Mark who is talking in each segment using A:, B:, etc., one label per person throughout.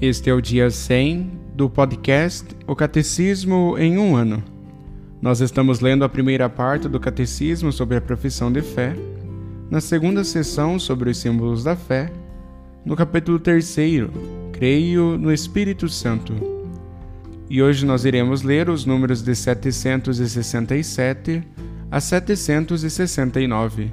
A: Este é o dia 100 do podcast O Catecismo em um ano. Nós estamos lendo a primeira parte do Catecismo sobre a profissão de fé, na segunda sessão sobre os símbolos da fé, no capítulo 3, Creio no Espírito Santo. E hoje nós iremos ler os números de 767 a 769.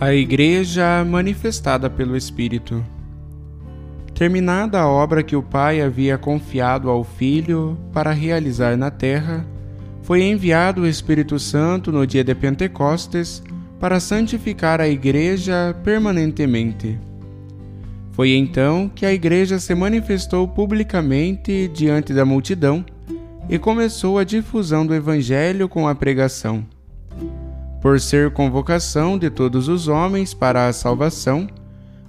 A: A Igreja manifestada pelo Espírito. Terminada a obra que o Pai havia confiado ao Filho para realizar na terra, foi enviado o Espírito Santo no dia de Pentecostes para santificar a Igreja permanentemente. Foi então que a Igreja se manifestou publicamente diante da multidão e começou a difusão do Evangelho com a pregação por ser convocação de todos os homens para a salvação,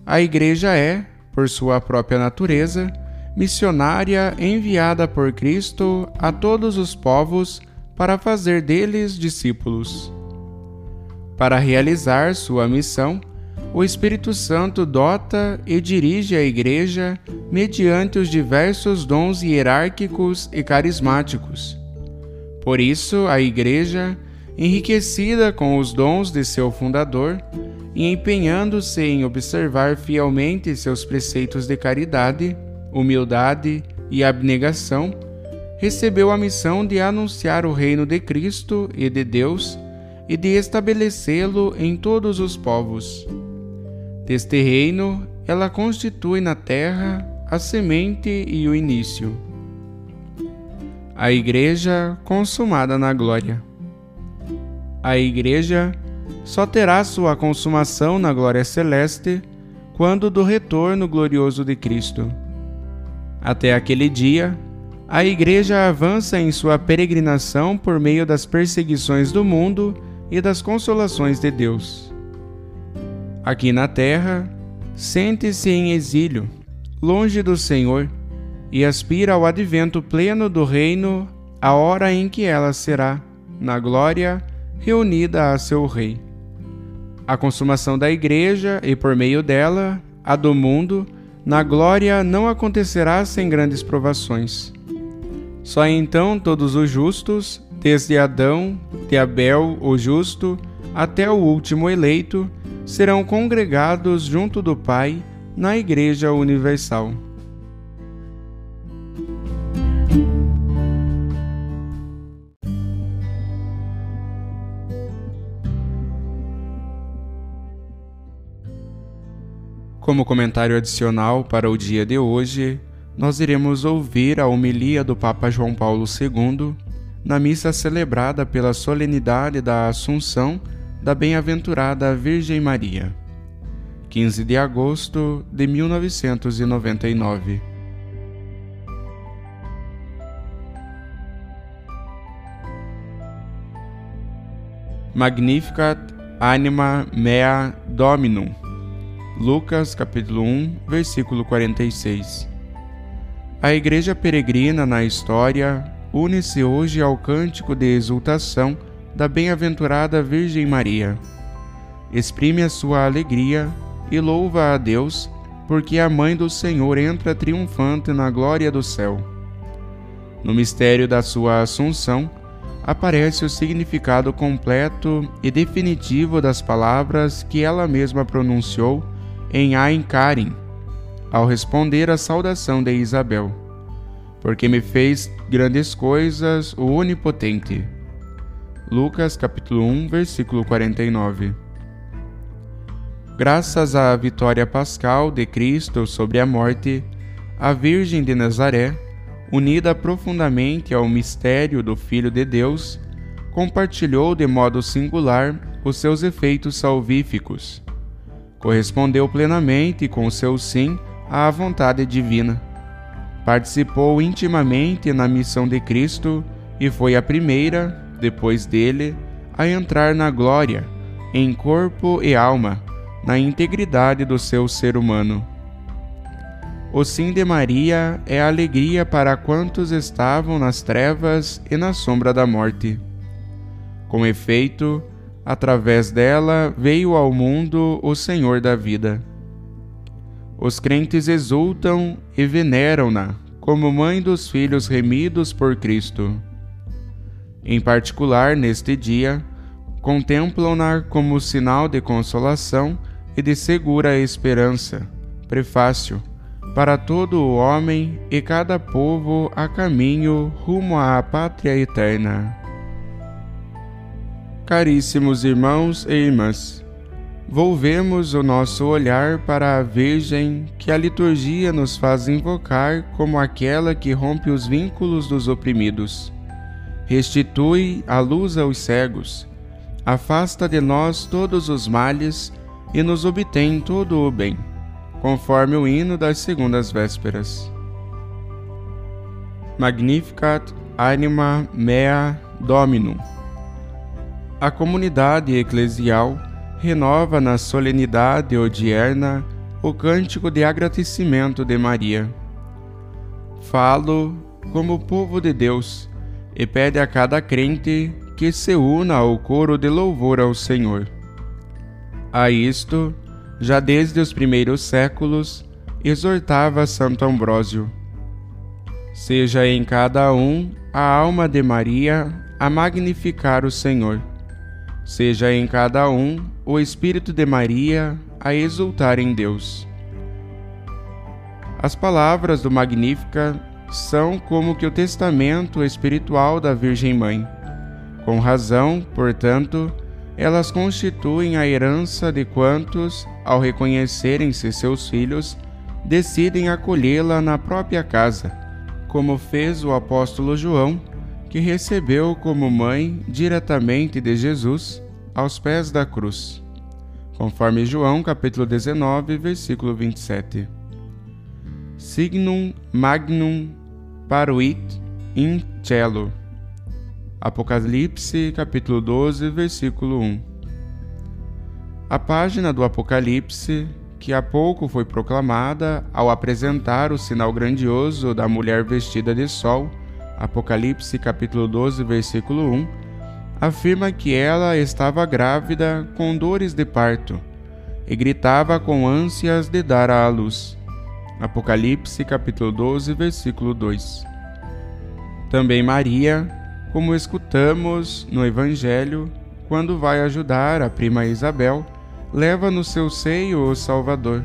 A: a Igreja é, por sua própria natureza, missionária enviada por Cristo a todos os povos para fazer deles discípulos. Para realizar sua missão, o Espírito Santo dota e dirige a Igreja mediante os diversos dons hierárquicos e carismáticos. Por isso, a Igreja enriquecida com os dons de seu fundador e empenhando-se em observar fielmente seus preceitos de caridade, humildade e abnegação, recebeu a missão de anunciar o reino de Cristo e de Deus e de estabelecê-lo em todos os povos. Deste reino, ela constitui na terra a semente e o início. A Igreja consumada na glória. A Igreja só terá sua consumação na glória celeste quando do retorno glorioso de Cristo. Até aquele dia, a Igreja avança em sua peregrinação por meio das perseguições do mundo e das consolações de Deus. Aqui na terra, sente-se em exílio, longe do Senhor, e aspira ao advento pleno do reino, a hora em que ela será, na glória, reunida a seu Rei. A consumação da Igreja e, por meio dela, a do mundo, na glória não acontecerá sem grandes provações. Só então todos os justos, desde Adão, de Abel, o justo, até o último eleito, serão congregados junto do Pai na Igreja Universal. Como comentário adicional para o dia de hoje, nós iremos ouvir a homilia do Papa João Paulo II na missa celebrada pela solenidade da Assunção da Bem-aventurada Virgem Maria, 15 de agosto de 1999. Magnificat anima mea Dominum Lucas capítulo 1, versículo 46. A igreja peregrina na história une-se hoje ao cântico de exultação da bem-aventurada Virgem Maria. Exprime a sua alegria e louva a Deus, porque a mãe do Senhor entra triunfante na glória do céu. No mistério da sua Assunção, aparece o significado completo e definitivo das palavras que ela mesma pronunciou em Ain Karim, ao responder à saudação de Isabel, porque me fez grandes coisas o Onipotente. Lucas capítulo 1, versículo 49. Graças à vitória pascal de Cristo sobre a morte, a Virgem de Nazaré, unida profundamente ao mistério do Filho de Deus, compartilhou de modo singular os seus efeitos salvíficos. Correspondeu plenamente com seu sim à vontade divina. Participou intimamente na missão de Cristo e foi a primeira, depois dele, a entrar na glória, em corpo e alma na integridade do seu ser humano. O sim de Maria é alegria para quantos estavam nas trevas e na sombra da morte. Com efeito, através dela veio ao mundo o Senhor da vida. Os crentes exultam e veneram-na como mãe dos filhos remidos por Cristo. Em particular, neste dia, contemplam-na como sinal de consolação e de segura esperança. Prefácio. Para todo o homem e cada povo a caminho rumo à pátria eterna. Caríssimos irmãos e irmãs, volvemos o nosso olhar para a Virgem que a liturgia nos faz invocar como aquela que rompe os vínculos dos oprimidos, restitui a luz aos cegos, afasta de nós todos os males e nos obtém todo o bem, conforme o hino das segundas vésperas. Magnificat anima mea Dominum. A comunidade eclesial renova na solenidade odierna o cântico de agradecimento de Maria. Falo como povo de Deus e pede a cada crente que se una ao coro de louvor ao Senhor. A isto, já desde os primeiros séculos, exortava Santo Ambrósio. Seja em cada um a alma de Maria a magnificar o Senhor. Seja em cada um o Espírito de Maria a exultar em Deus. As palavras do Magnífica são como que o testamento espiritual da Virgem Mãe. Com razão, portanto, elas constituem a herança de quantos, ao reconhecerem-se seus filhos, decidem acolhê-la na própria casa, como fez o apóstolo João, que recebeu como mãe diretamente de Jesus aos pés da cruz. Conforme João capítulo 19, versículo 27. Signum magnum paruit in cello Apocalipse, capítulo 12, versículo 1. A página do Apocalipse, que há pouco foi proclamada ao apresentar o sinal grandioso da mulher vestida de sol, Apocalipse, capítulo 12, versículo 1, afirma que ela estava grávida com dores de parto e gritava com ânsias de dar à luz. Apocalipse, capítulo 12, versículo 2. Também Maria, como escutamos no Evangelho, quando vai ajudar a prima Isabel, leva no seu seio o Salvador,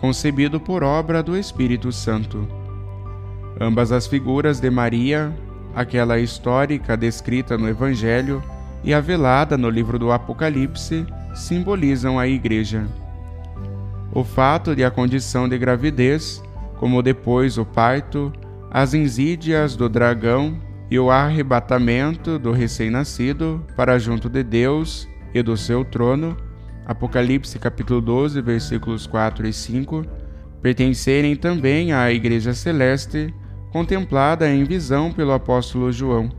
A: concebido por obra do Espírito Santo. Ambas as figuras de Maria, aquela histórica descrita no Evangelho e a velada no livro do Apocalipse, simbolizam a Igreja. O fato de a condição de gravidez, como depois o parto, as insídias do dragão e o arrebatamento do recém-nascido para junto de Deus e do seu trono, Apocalipse capítulo 12, versículos 4 e 5, pertencerem também à Igreja Celeste, contemplada em visão pelo apóstolo João.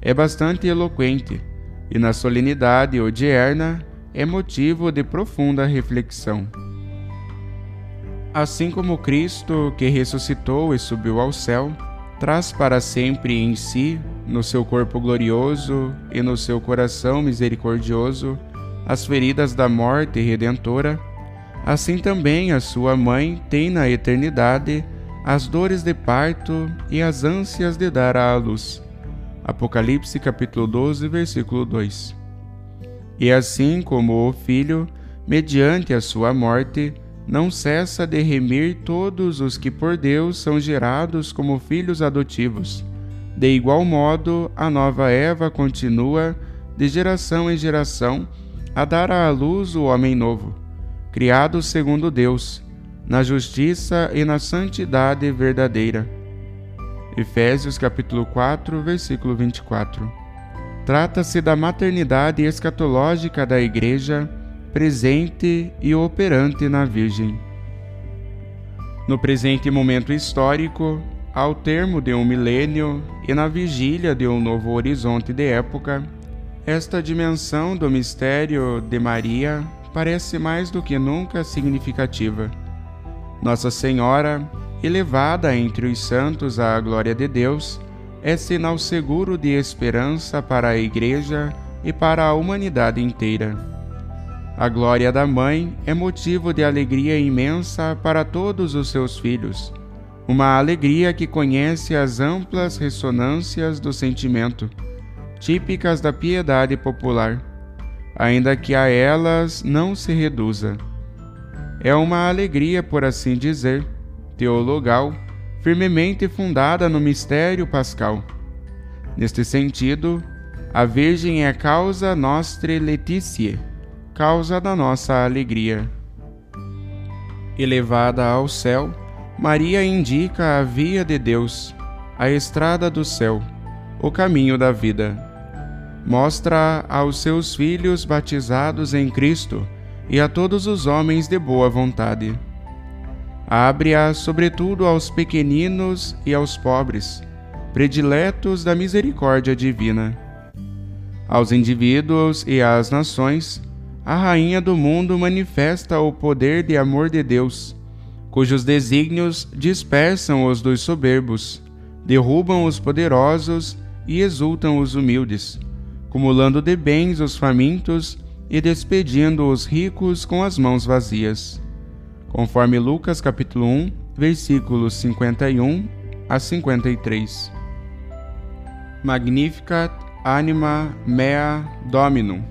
A: É bastante eloquente e, na solenidade odierna, é motivo de profunda reflexão. Assim como Cristo, que ressuscitou e subiu ao céu, traz para sempre em si, no seu corpo glorioso e no seu coração misericordioso, as feridas da morte redentora, assim também a sua mãe tem na eternidade as dores de parto e as ânsias de dar à luz. Apocalipse capítulo 12, versículo 2. E assim como o Filho, mediante a sua morte, não cessa de remir todos os que por Deus são gerados como filhos adotivos. De igual modo, a nova Eva continua, de geração em geração, a dar à luz o homem novo, criado segundo Deus, na justiça e na santidade verdadeira. Efésios capítulo 4, versículo 24. Trata-se da maternidade escatológica da Igreja, presente e operante na Virgem. No presente momento histórico, ao termo de um milênio e na vigília de um novo horizonte de época, esta dimensão do mistério de Maria parece mais do que nunca significativa. Nossa Senhora, elevada entre os santos à glória de Deus, é sinal seguro de esperança para a Igreja e para a humanidade inteira. A glória da Mãe é motivo de alegria imensa para todos os seus filhos, uma alegria que conhece as amplas ressonâncias do sentimento, típicas da piedade popular, ainda que a elas não se reduza. É uma alegria, por assim dizer, teologal, firmemente fundada no mistério pascal. Neste sentido, a Virgem é causa nostre letitiae, causa da nossa alegria. Elevada ao céu, Maria indica a via de Deus, a estrada do céu, o caminho da vida. Mostra aos seus filhos batizados em Cristo e a todos os homens de boa vontade. Abre-a, sobretudo, aos pequeninos e aos pobres, prediletos da misericórdia divina. Aos indivíduos e às nações, a Rainha do mundo manifesta o poder de amor de Deus, cujos desígnios dispersam os dos soberbos, derrubam os poderosos e exultam os humildes, cumulando de bens os famintos e despedindo os ricos com as mãos vazias. Conforme Lucas capítulo 1, versículos 51 a 53. Magnificat anima mea dominum.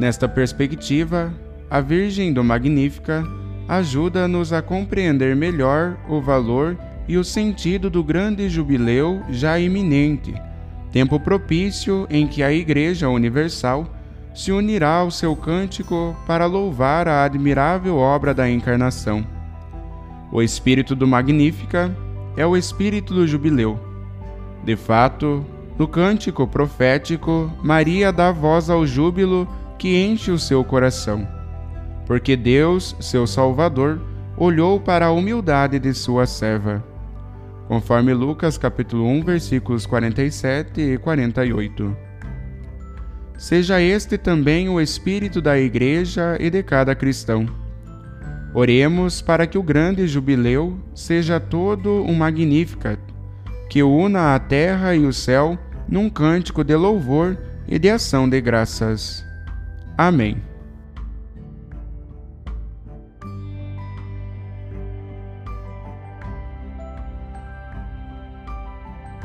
A: Nesta perspectiva, a Virgem do Magnífica ajuda-nos a compreender melhor o valor e o sentido do grande jubileu já iminente, tempo propício em que a Igreja Universal se unirá ao seu cântico para louvar a admirável obra da encarnação. O espírito do Magnífica é o espírito do jubileu. De fato, no cântico profético, Maria dá voz ao júbilo que enche o seu coração, porque Deus, seu Salvador, olhou para a humildade de sua serva. Conforme Lucas capítulo 1, versículos 47 e 48. Seja este também o espírito da Igreja e de cada cristão. Oremos para que o grande jubileu seja todo um Magnificat, que una a terra e o céu num cântico de louvor e de ação de graças. Amém.